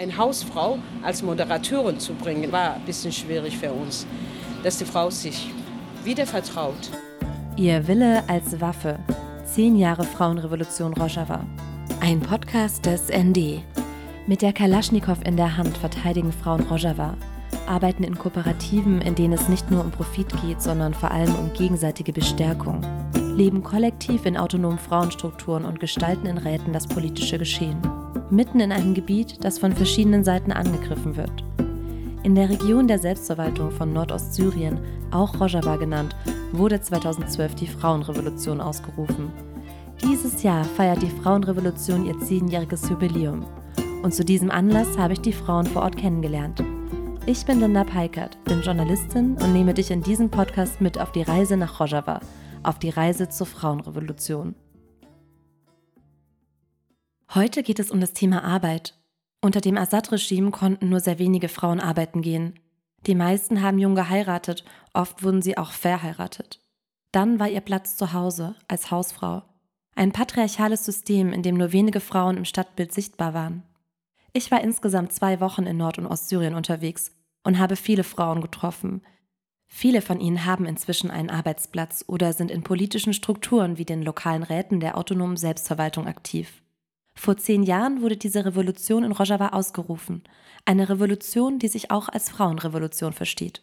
Eine Hausfrau als Moderatorin zu bringen, war ein bisschen schwierig für uns, dass die Frau sich wieder vertraut. Ihr Wille als Waffe. Zehn Jahre Frauenrevolution Rojava. Ein Podcast des ND. Mit der Kalaschnikow in der Hand verteidigen Frauen Rojava, arbeiten in Kooperativen, in denen es nicht nur um Profit geht, sondern vor allem um gegenseitige Bestärkung, leben kollektiv in autonomen Frauenstrukturen und gestalten in Räten das politische Geschehen. Mitten in einem Gebiet, das von verschiedenen Seiten angegriffen wird. In der Region der Selbstverwaltung von Nordostsyrien, auch Rojava genannt, wurde 2012 die Frauenrevolution ausgerufen. Dieses Jahr feiert die Frauenrevolution ihr zehnjähriges Jubiläum. Und zu diesem Anlass habe ich die Frauen vor Ort kennengelernt. Ich bin Linda Peikert, bin Journalistin und nehme dich in diesem Podcast mit auf die Reise nach Rojava, auf die Reise zur Frauenrevolution. Heute geht es um das Thema Arbeit. Unter dem Assad-Regime konnten nur sehr wenige Frauen arbeiten gehen. Die meisten haben jung geheiratet, oft wurden sie auch verheiratet. Dann war ihr Platz zu Hause, als Hausfrau. Ein patriarchales System, in dem nur wenige Frauen im Stadtbild sichtbar waren. Ich war insgesamt zwei Wochen in Nord- und Ostsyrien unterwegs und habe viele Frauen getroffen. Viele von ihnen haben inzwischen einen Arbeitsplatz oder sind in politischen Strukturen wie den lokalen Räten der autonomen Selbstverwaltung aktiv. Vor zehn Jahren wurde diese Revolution in Rojava ausgerufen. Eine Revolution, die sich auch als Frauenrevolution versteht.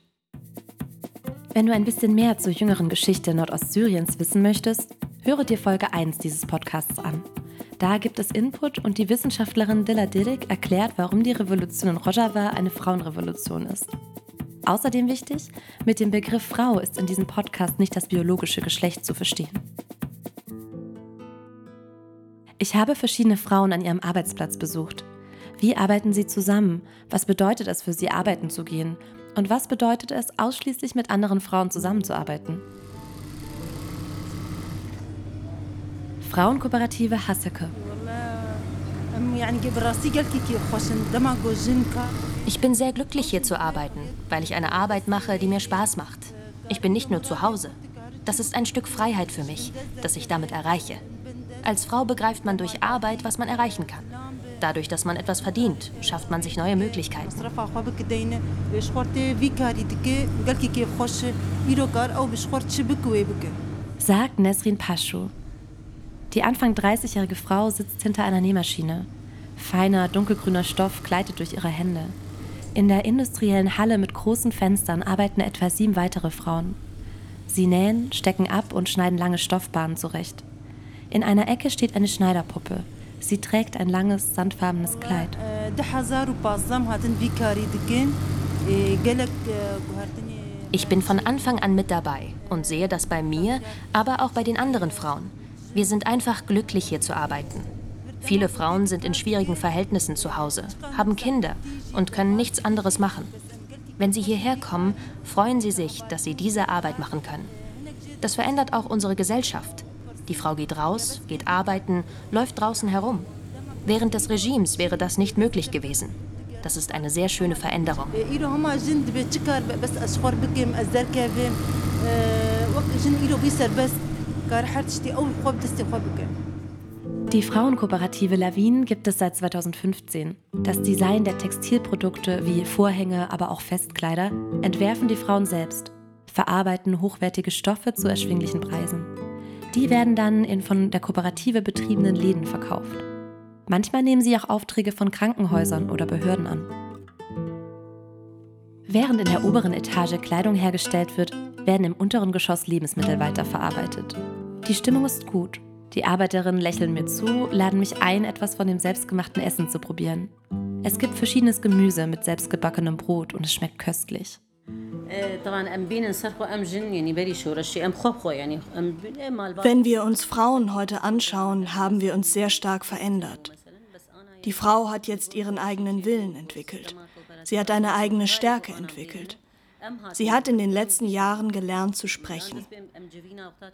Wenn du ein bisschen mehr zur jüngeren Geschichte Nordostsyriens wissen möchtest, höre dir Folge 1 dieses Podcasts an. Da gibt es Input und die Wissenschaftlerin Dilla Dirik erklärt, warum die Revolution in Rojava eine Frauenrevolution ist. Außerdem wichtig, mit dem Begriff Frau ist in diesem Podcast nicht das biologische Geschlecht zu verstehen. Ich habe verschiedene Frauen an ihrem Arbeitsplatz besucht. Wie arbeiten sie zusammen? Was bedeutet es für sie, arbeiten zu gehen? Und was bedeutet es, ausschließlich mit anderen Frauen zusammenzuarbeiten? Frauenkooperative Hasseke. Ich bin sehr glücklich, hier zu arbeiten, weil ich eine Arbeit mache, die mir Spaß macht. Ich bin nicht nur zu Hause. Das ist ein Stück Freiheit für mich, das ich damit erreiche. Als Frau begreift man durch Arbeit, was man erreichen kann. Dadurch, dass man etwas verdient, schafft man sich neue Möglichkeiten. Sagt Nesrin Paschu, die Anfang 30-jährige Frau sitzt hinter einer Nähmaschine. Feiner, dunkelgrüner Stoff gleitet durch ihre Hände. In der industriellen Halle mit großen Fenstern arbeiten etwa sieben weitere Frauen. Sie nähen, stecken ab und schneiden lange Stoffbahnen zurecht. In einer Ecke steht eine Schneiderpuppe. Sie trägt ein langes, sandfarbenes Kleid. Ich bin von Anfang an mit dabei und sehe das bei mir, aber auch bei den anderen Frauen. Wir sind einfach glücklich, hier zu arbeiten. Viele Frauen sind in schwierigen Verhältnissen zu Hause, haben Kinder und können nichts anderes machen. Wenn sie hierher kommen, freuen sie sich, dass sie diese Arbeit machen können. Das verändert auch unsere Gesellschaft. Die Frau geht raus, geht arbeiten, läuft draußen herum. Während des Regimes wäre das nicht möglich gewesen. Das ist eine sehr schöne Veränderung. Die Frauenkooperative Lawin gibt es seit 2015. Das Design der Textilprodukte wie Vorhänge, aber auch Festkleider entwerfen die Frauen selbst, verarbeiten hochwertige Stoffe zu erschwinglichen Preisen. Die werden dann in von der Kooperative betriebenen Läden verkauft. Manchmal nehmen sie auch Aufträge von Krankenhäusern oder Behörden an. Während in der oberen Etage Kleidung hergestellt wird, werden im unteren Geschoss Lebensmittel weiterverarbeitet. Die Stimmung ist gut. Die Arbeiterinnen lächeln mir zu, laden mich ein, etwas von dem selbstgemachten Essen zu probieren. Es gibt verschiedenes Gemüse mit selbstgebackenem Brot und es schmeckt köstlich. Wenn wir uns Frauen heute anschauen, haben wir uns sehr stark verändert. Die Frau hat jetzt ihren eigenen Willen entwickelt. Sie hat eine eigene Stärke entwickelt. Sie hat in den letzten Jahren gelernt zu sprechen.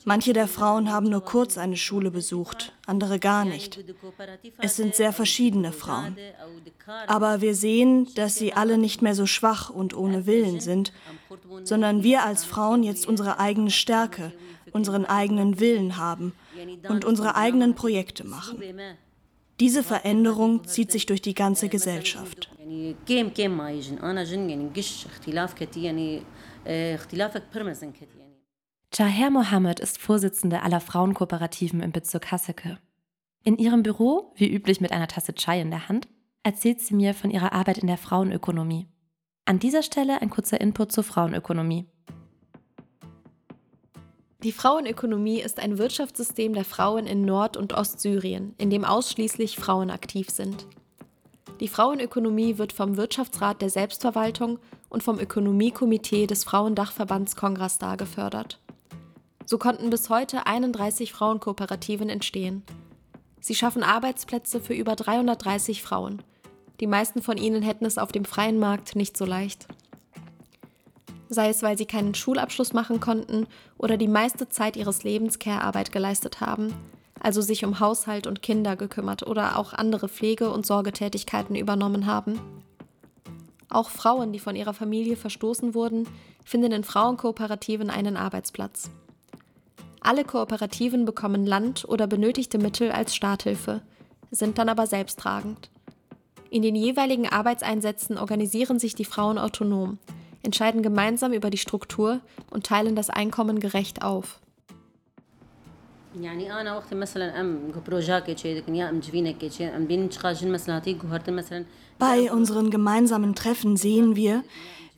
Manche der Frauen haben nur kurz eine Schule besucht, andere gar nicht. Es sind sehr verschiedene Frauen. Aber wir sehen, dass sie alle nicht mehr so schwach und ohne Willen sind, sondern wir als Frauen jetzt unsere eigene Stärke, unseren eigenen Willen haben und unsere eigenen Projekte machen. Diese Veränderung zieht sich durch die ganze Gesellschaft. Chaher Mohammed ist Vorsitzende aller Frauenkooperativen im Bezirk Haseke. In ihrem Büro, wie üblich mit einer Tasse Chai in der Hand, erzählt sie mir von ihrer Arbeit in der Frauenökonomie. An dieser Stelle ein kurzer Input zur Frauenökonomie. Die Frauenökonomie ist ein Wirtschaftssystem der Frauen in Nord- und Ostsyrien, in dem ausschließlich Frauen aktiv sind. Die Frauenökonomie wird vom Wirtschaftsrat der Selbstverwaltung und vom Ökonomiekomitee des Frauendachverbands Kongrastar gefördert. So konnten bis heute 31 Frauenkooperativen entstehen. Sie schaffen Arbeitsplätze für über 330 Frauen. Die meisten von ihnen hätten es auf dem freien Markt nicht so leicht. Sei es, weil sie keinen Schulabschluss machen konnten oder die meiste Zeit ihres Lebens Care-Arbeit geleistet haben, also sich um Haushalt und Kinder gekümmert oder auch andere Pflege- und Sorgetätigkeiten übernommen haben. Auch Frauen, die von ihrer Familie verstoßen wurden, finden in Frauenkooperativen einen Arbeitsplatz. Alle Kooperativen bekommen Land oder benötigte Mittel als Starthilfe, sind dann aber selbsttragend. In den jeweiligen Arbeitseinsätzen organisieren sich die Frauen autonom, entscheiden gemeinsam über die Struktur und teilen das Einkommen gerecht auf. Bei unseren gemeinsamen Treffen sehen wir,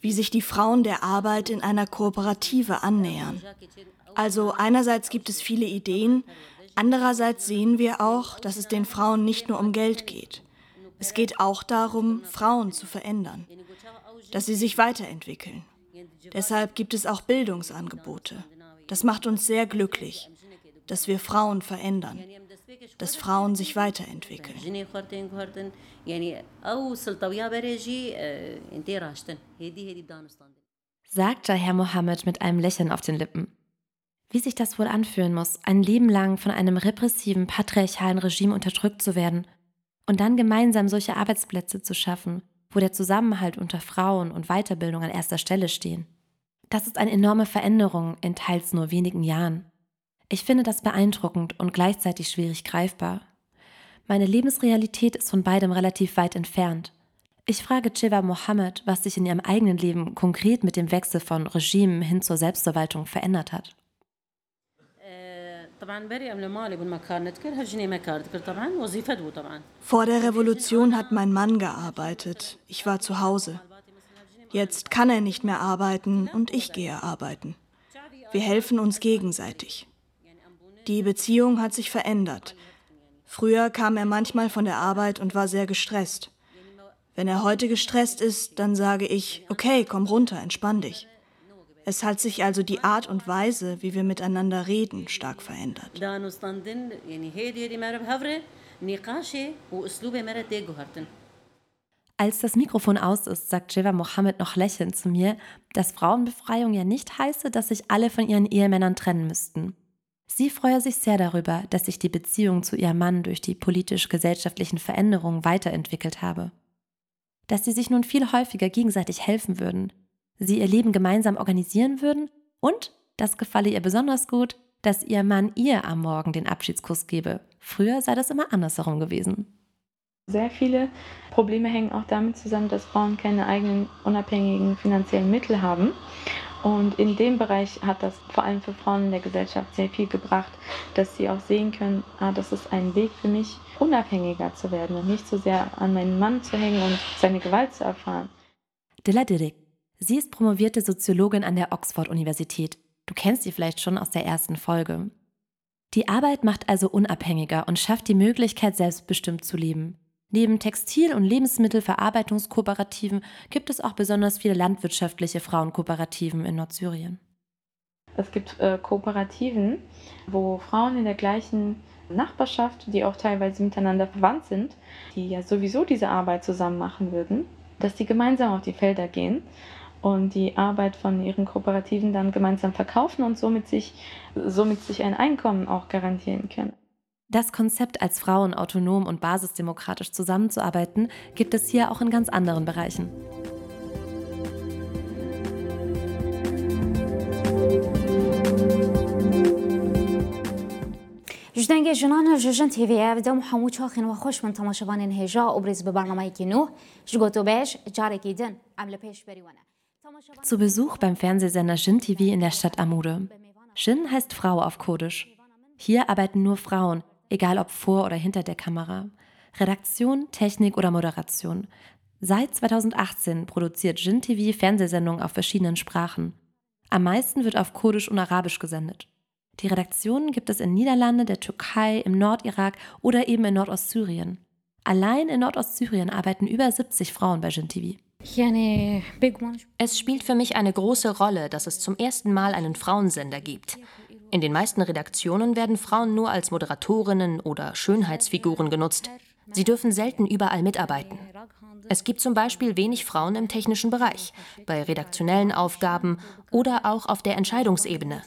wie sich die Frauen der Arbeit in einer Kooperative annähern. Also einerseits gibt es viele Ideen, andererseits sehen wir auch, dass es den Frauen nicht nur um Geld geht. Es geht auch darum, Frauen zu verändern, dass sie sich weiterentwickeln. Deshalb gibt es auch Bildungsangebote. Das macht uns sehr glücklich, dass wir Frauen verändern, dass Frauen sich weiterentwickeln. Sagt Herr Mohammed mit einem Lächeln auf den Lippen. Wie sich das wohl anfühlen muss, ein Leben lang von einem repressiven, patriarchalen Regime unterdrückt zu werden und dann gemeinsam solche Arbeitsplätze zu schaffen, wo der Zusammenhalt unter Frauen und Weiterbildung an erster Stelle stehen. Das ist eine enorme Veränderung in teils nur wenigen Jahren. Ich finde das beeindruckend und gleichzeitig schwierig greifbar. Meine Lebensrealität ist von beidem relativ weit entfernt. Ich frage Cheva Mohammed, was sich in ihrem eigenen Leben konkret mit dem Wechsel von Regimen hin zur Selbstverwaltung verändert hat. Vor der Revolution hat mein Mann gearbeitet. Ich war zu Hause. Jetzt kann er nicht mehr arbeiten und ich gehe arbeiten. Wir helfen uns gegenseitig. Die Beziehung hat sich verändert. Früher kam er manchmal von der Arbeit und war sehr gestresst. Wenn er heute gestresst ist, dann sage ich, okay, komm runter, entspann dich. Es hat sich also die Art und Weise, wie wir miteinander reden, stark verändert. Als das Mikrofon aus ist, sagt Jeva Mohammed noch lächelnd zu mir, dass Frauenbefreiung ja nicht heiße, dass sich alle von ihren Ehemännern trennen müssten. Sie freue sich sehr darüber, dass sich die Beziehung zu ihrem Mann durch die politisch-gesellschaftlichen Veränderungen weiterentwickelt habe. Dass sie sich nun viel häufiger gegenseitig helfen würden, sie ihr Leben gemeinsam organisieren würden und, das gefalle ihr besonders gut, dass ihr Mann ihr am Morgen den Abschiedskuss gebe. Früher sei das immer andersherum gewesen. Sehr viele Probleme hängen auch damit zusammen, dass Frauen keine eigenen unabhängigen finanziellen Mittel haben. Und in dem Bereich hat das vor allem für Frauen in der Gesellschaft sehr viel gebracht, dass sie auch sehen können, ah, das ist ein Weg für mich, unabhängiger zu werden und nicht so sehr an meinen Mann zu hängen und seine Gewalt zu erfahren. Dilla Dirik. Sie ist promovierte Soziologin an der Oxford-Universität. Du kennst sie vielleicht schon aus der ersten Folge. Die Arbeit macht also unabhängiger und schafft die Möglichkeit, selbstbestimmt zu leben. Neben Textil- und Lebensmittelverarbeitungskooperativen gibt es auch besonders viele landwirtschaftliche Frauenkooperativen in Nordsyrien. Es gibt äh, Kooperativen, wo Frauen in der gleichen Nachbarschaft, die auch teilweise miteinander verwandt sind, die ja sowieso diese Arbeit zusammen machen würden, dass die gemeinsam auf die Felder gehen und die Arbeit von ihren Kooperativen dann gemeinsam verkaufen und somit sich, somit sich ein Einkommen auch garantieren können. Das Konzept, als Frauen autonom und basisdemokratisch zusammenzuarbeiten, gibt es hier auch in ganz anderen Bereichen. جدنگ جنان جوجن تیوی افدام حمو چاخین و خوش من تماشاوان هجا ابرز به برنامه کی نو جگوتو بیش جاره دن عمل پیش بریونه zu Besuch beim Fernsehsender Shin TV in der Stadt Amude. Shin heißt Frau auf Kurdisch. Hier arbeiten nur Frauen, egal ob vor oder hinter der Kamera. Redaktion, Technik oder Moderation. Seit 2018 produziert Jin TV Fernsehsendungen auf verschiedenen Sprachen. Am meisten wird auf Kurdisch und Arabisch gesendet. Die Redaktionen gibt es in Niederlande, der Türkei, im Nordirak oder eben in Nordostsyrien. Allein in Nordostsyrien arbeiten über 70 Frauen bei Jin TV. Es spielt für mich eine große Rolle, dass es zum ersten Mal einen Frauensender gibt. In den meisten Redaktionen werden Frauen nur als Moderatorinnen oder Schönheitsfiguren genutzt. Sie dürfen selten überall mitarbeiten. Es gibt zum Beispiel wenig Frauen im technischen Bereich, bei redaktionellen Aufgaben oder auch auf der Entscheidungsebene.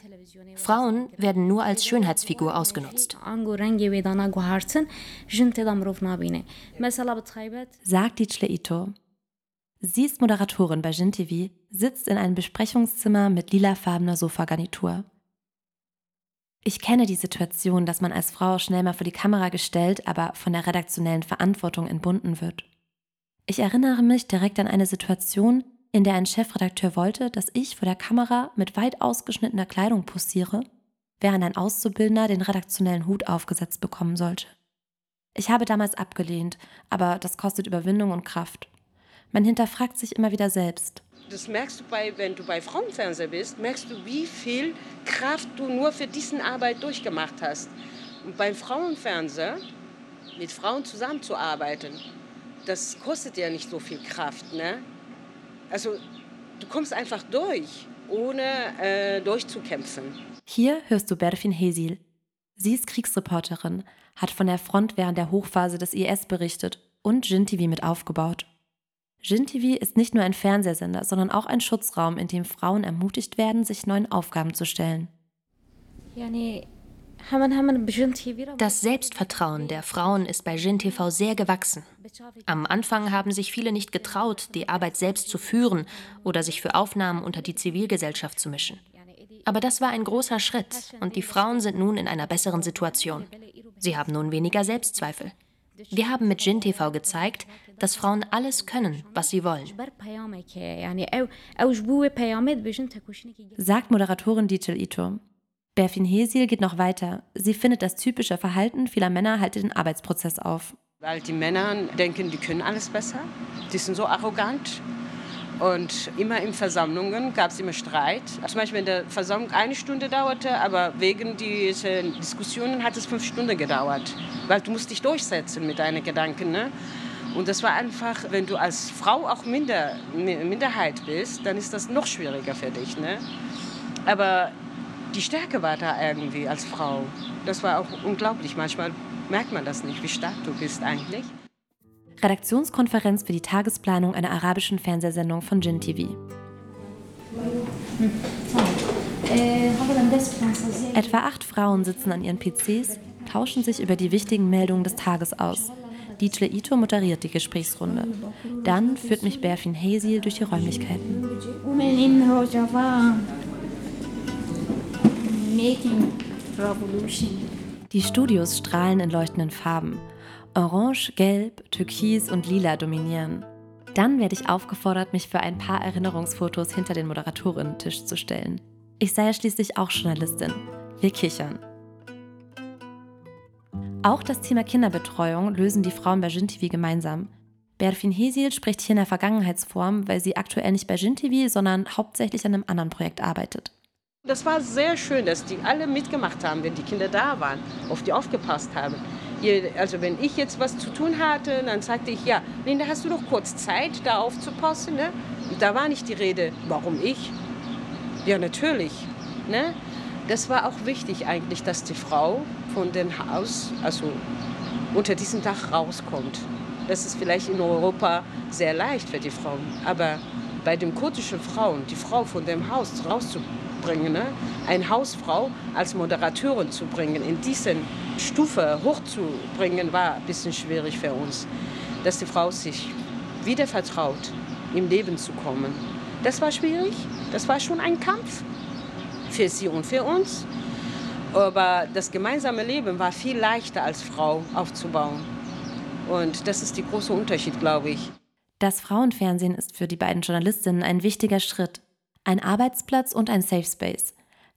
Frauen werden nur als Schönheitsfigur ausgenutzt. Sagt Dicle Ito. Sie ist Moderatorin bei Jin TV, sitzt in einem Besprechungszimmer mit lilafarbener Sofagarnitur. Ich kenne die Situation, dass man als Frau schnell mal vor die Kamera gestellt, aber von der redaktionellen Verantwortung entbunden wird. Ich erinnere mich direkt an eine Situation, in der ein Chefredakteur wollte, dass ich vor der Kamera mit weit ausgeschnittener Kleidung posiere, während ein Auszubildender den redaktionellen Hut aufgesetzt bekommen sollte. Ich habe damals abgelehnt, aber das kostet Überwindung und Kraft. Man hinterfragt sich immer wieder selbst. Das merkst du, bei, wenn du bei Frauenfernseher bist, merkst du, wie viel Kraft du nur für diesen Arbeit durchgemacht hast. Und beim Frauenfernseher mit Frauen zusammenzuarbeiten, das kostet ja nicht so viel Kraft. Ne? Also du kommst einfach durch, ohne äh, durchzukämpfen. Hier hörst du Berfin Hesil. Sie ist Kriegsreporterin, hat von der Front während der Hochphase des IS berichtet und Jin TV mit aufgebaut. Jin TV ist nicht nur ein Fernsehsender, sondern auch ein Schutzraum, in dem Frauen ermutigt werden, sich neuen Aufgaben zu stellen. Das Selbstvertrauen der Frauen ist bei Jin TV sehr gewachsen. Am Anfang haben sich viele nicht getraut, die Arbeit selbst zu führen oder sich für Aufnahmen unter die Zivilgesellschaft zu mischen. Aber das war ein großer Schritt und die Frauen sind nun in einer besseren Situation. Sie haben nun weniger Selbstzweifel. Wir haben mit Jin TV gezeigt, dass Frauen alles können, was sie wollen. Sagt Moderatorin Dichel Ito. Berfin Hesil geht noch weiter. Sie findet, das typische Verhalten vieler Männer halte den Arbeitsprozess auf. Weil die Männer denken, die können alles besser. Die sind so arrogant. Und immer in Versammlungen gab es immer Streit. Zum Beispiel, wenn der Versammlung eine Stunde dauerte, aber wegen dieser Diskussionen hat es fünf Stunden gedauert. Weil du musst dich durchsetzen mit deinen Gedanken. Ne? Und das war einfach, wenn du als Frau auch Minder, Minderheit bist, dann ist das noch schwieriger für dich. Ne? Aber die Stärke war da irgendwie als Frau. Das war auch unglaublich. Manchmal merkt man das nicht, wie stark du bist eigentlich. Redaktionskonferenz für die Tagesplanung einer arabischen Fernsehsendung von Jin TV. Etwa acht Frauen sitzen an ihren PCs, tauschen sich über die wichtigen Meldungen des Tages aus. Dicle Ito moderiert die Gesprächsrunde. Dann führt mich Berfin Hazel durch die Räumlichkeiten. Die Studios strahlen in leuchtenden Farben. Orange, Gelb, Türkis und Lila dominieren. Dann werde ich aufgefordert, mich für ein paar Erinnerungsfotos hinter den Moderatorinnen-Tisch zu stellen. Ich sei ja schließlich auch Journalistin. Wir kichern. Auch das Thema Kinderbetreuung lösen die Frauen bei JinTV gemeinsam. Berfin Hesil spricht hier in der Vergangenheitsform, weil sie aktuell nicht bei JinTV, sondern hauptsächlich an einem anderen Projekt arbeitet. Das war sehr schön, dass die alle mitgemacht haben, wenn die Kinder da waren, auf die aufgepasst haben. Also wenn ich jetzt was zu tun hatte, dann sagte ich, ja, Linda, hast du noch kurz Zeit, da aufzupassen? Ne? Und da war nicht die Rede, warum ich? Ja, natürlich. Ne? Das war auch wichtig eigentlich, dass die Frau von dem Haus, also unter diesem Dach rauskommt. Das ist vielleicht in Europa sehr leicht für die Frauen, aber bei den kurdischen Frauen, die Frau von dem Haus rauszubringen, bringen, ne? eine Hausfrau als Moderatorin zu bringen, in diese Stufe hochzubringen, war ein bisschen schwierig für uns. Dass die Frau sich wieder vertraut, im Leben zu kommen. Das war schwierig, das war schon ein Kampf für sie und für uns. Aber das gemeinsame Leben war viel leichter als Frau aufzubauen. Und das ist der große Unterschied, glaube ich. Das Frauenfernsehen ist für die beiden Journalistinnen ein wichtiger Schritt. Ein Arbeitsplatz und ein Safe Space.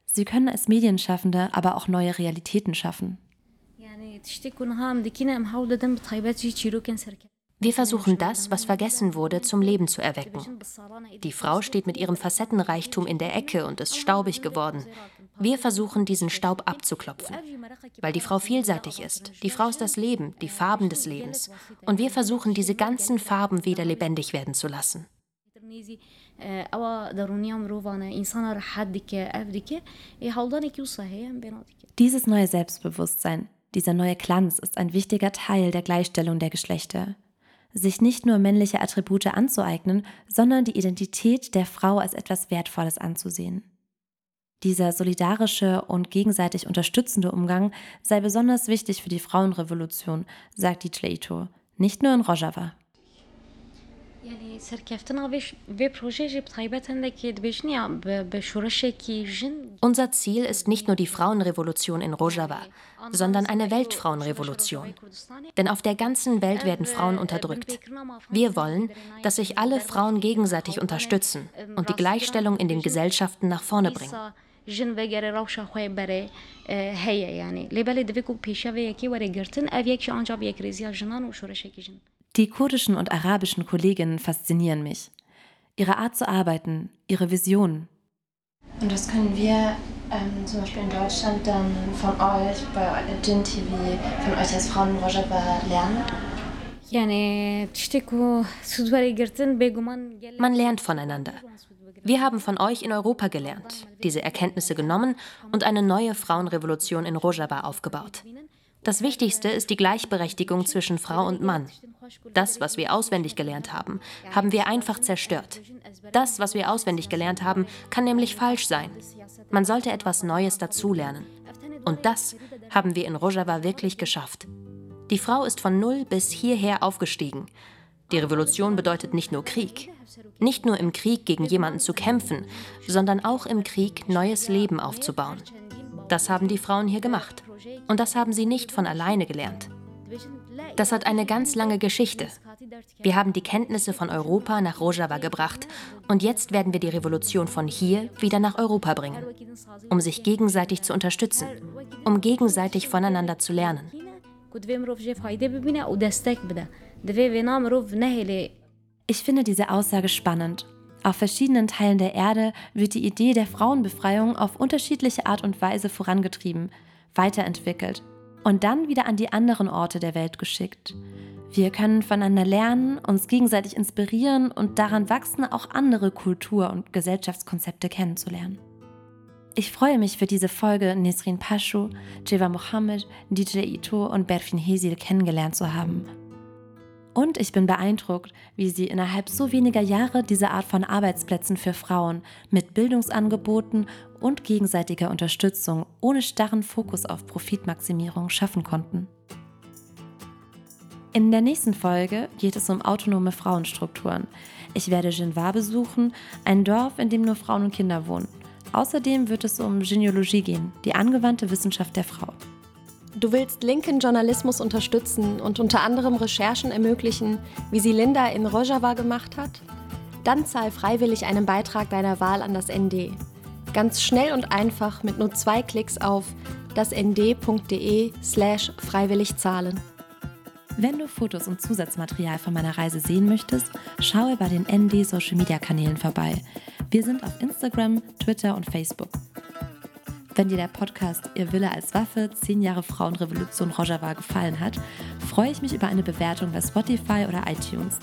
Sie können als Medienschaffende aber auch neue Realitäten schaffen. Wir versuchen das, was vergessen wurde, zum Leben zu erwecken. Die Frau steht mit ihrem Facettenreichtum in der Ecke und ist staubig geworden. Wir versuchen, diesen Staub abzuklopfen, weil die Frau vielseitig ist. Die Frau ist das Leben, die Farben des Lebens. Und wir versuchen, diese ganzen Farben wieder lebendig werden zu lassen. Dieses neue Selbstbewusstsein, dieser neue Glanz ist ein wichtiger Teil der Gleichstellung der Geschlechter sich nicht nur männliche Attribute anzueignen, sondern die Identität der Frau als etwas Wertvolles anzusehen. Dieser solidarische und gegenseitig unterstützende Umgang sei besonders wichtig für die Frauenrevolution, sagt die Ito, nicht nur in Rojava. Unser Ziel ist nicht nur die Frauenrevolution in Rojava, sondern eine Weltfrauenrevolution. Denn auf der ganzen Welt werden Frauen unterdrückt. Wir wollen, dass sich alle Frauen gegenseitig unterstützen und die Gleichstellung in den Gesellschaften nach vorne bringen. Die kurdischen und arabischen Kolleginnen faszinieren mich. Ihre Art zu arbeiten, ihre Visionen. Und das können wir ähm, zum Beispiel in Deutschland dann von euch bei Gin TV, von euch als Frauen in Rojava lernen? Man lernt voneinander. Wir haben von euch in Europa gelernt, diese Erkenntnisse genommen und eine neue Frauenrevolution in Rojava aufgebaut. Das Wichtigste ist die Gleichberechtigung zwischen Frau und Mann. Das, was wir auswendig gelernt haben, haben wir einfach zerstört. Das, was wir auswendig gelernt haben, kann nämlich falsch sein. Man sollte etwas Neues dazulernen. Und das haben wir in Rojava wirklich geschafft. Die Frau ist von null bis hierher aufgestiegen. Die Revolution bedeutet nicht nur Krieg. Nicht nur im Krieg gegen jemanden zu kämpfen, sondern auch im Krieg neues Leben aufzubauen. Das haben die Frauen hier gemacht. Und das haben sie nicht von alleine gelernt. Das hat eine ganz lange Geschichte. Wir haben die Kenntnisse von Europa nach Rojava gebracht und jetzt werden wir die Revolution von hier wieder nach Europa bringen, um sich gegenseitig zu unterstützen, um gegenseitig voneinander zu lernen. Ich finde diese Aussage spannend. Auf verschiedenen Teilen der Erde wird die Idee der Frauenbefreiung auf unterschiedliche Art und Weise vorangetrieben, weiterentwickelt und dann wieder an die anderen Orte der Welt geschickt. Wir können voneinander lernen, uns gegenseitig inspirieren und daran wachsen, auch andere Kultur- und Gesellschaftskonzepte kennenzulernen. Ich freue mich für diese Folge, Nesrin Paschu, Jeva Mohammed, DJ Ito und Berfin Hesil kennengelernt zu haben. Und ich bin beeindruckt, wie sie innerhalb so weniger Jahre diese Art von Arbeitsplätzen für Frauen mit Bildungsangeboten und gegenseitiger Unterstützung ohne starren Fokus auf Profitmaximierung schaffen konnten. In der nächsten Folge geht es um autonome Frauenstrukturen. Ich werde Genvar besuchen, ein Dorf, in dem nur Frauen und Kinder wohnen. Außerdem wird es um Genealogie gehen, die angewandte Wissenschaft der Frau. Du willst linken Journalismus unterstützen und unter anderem Recherchen ermöglichen, wie sie Linda in Rojava gemacht hat? Dann zahl freiwillig einen Beitrag deiner Wahl an das ND. Ganz schnell und einfach mit nur zwei Klicks auf dasnd.de slash freiwillig zahlen. Wenn du Fotos und Zusatzmaterial von meiner Reise sehen möchtest, schaue bei den ND Social Media Kanälen vorbei. Wir sind auf Instagram, Twitter und Facebook. Wenn dir der Podcast Ihr Wille als Waffe, 10 Jahre Frauenrevolution Rojava gefallen hat, freue ich mich über eine Bewertung bei Spotify oder iTunes.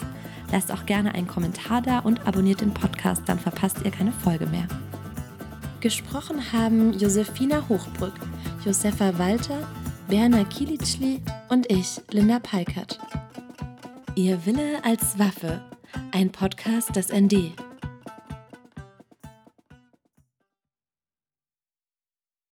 Lasst auch gerne einen Kommentar da und abonniert den Podcast, dann verpasst ihr keine Folge mehr. Gesprochen haben Josefina Hochbrück, Josefa Walter, Berna Kilitschli und ich, Linda Peikert. Ihr Wille als Waffe, ein Podcast des ND.